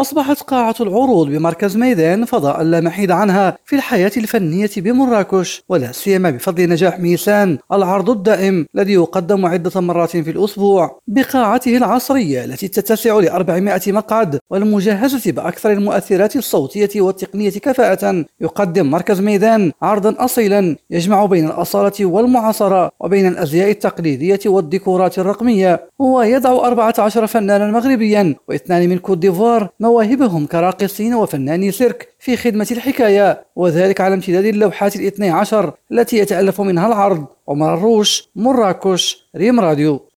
أصبحت قاعة العروض بمركز ميدان فضاء لا محيد عنها في الحياة الفنية بمراكش ولا سيما بفضل نجاح ميسان العرض الدائم الذي يقدم عدة مرات في الأسبوع. بقاعته العصرية التي تتسع ل 400 مقعد والمجهزة بأكثر المؤثرات الصوتية والتقنية كفاءة. يقدم مركز ميدان عرضا أصيلا يجمع بين الأصالة والمعاصرة وبين الأزياء التقليدية والديكورات الرقمية. ويضع 14 فنانا مغربيا واثنان من كوت ديفوار مواهبهم كراقصين وفناني سيرك في خدمة الحكاية وذلك على امتداد اللوحات الاثني عشر التي يتألف منها العرض. عمر الروش مراكش ريم راديو.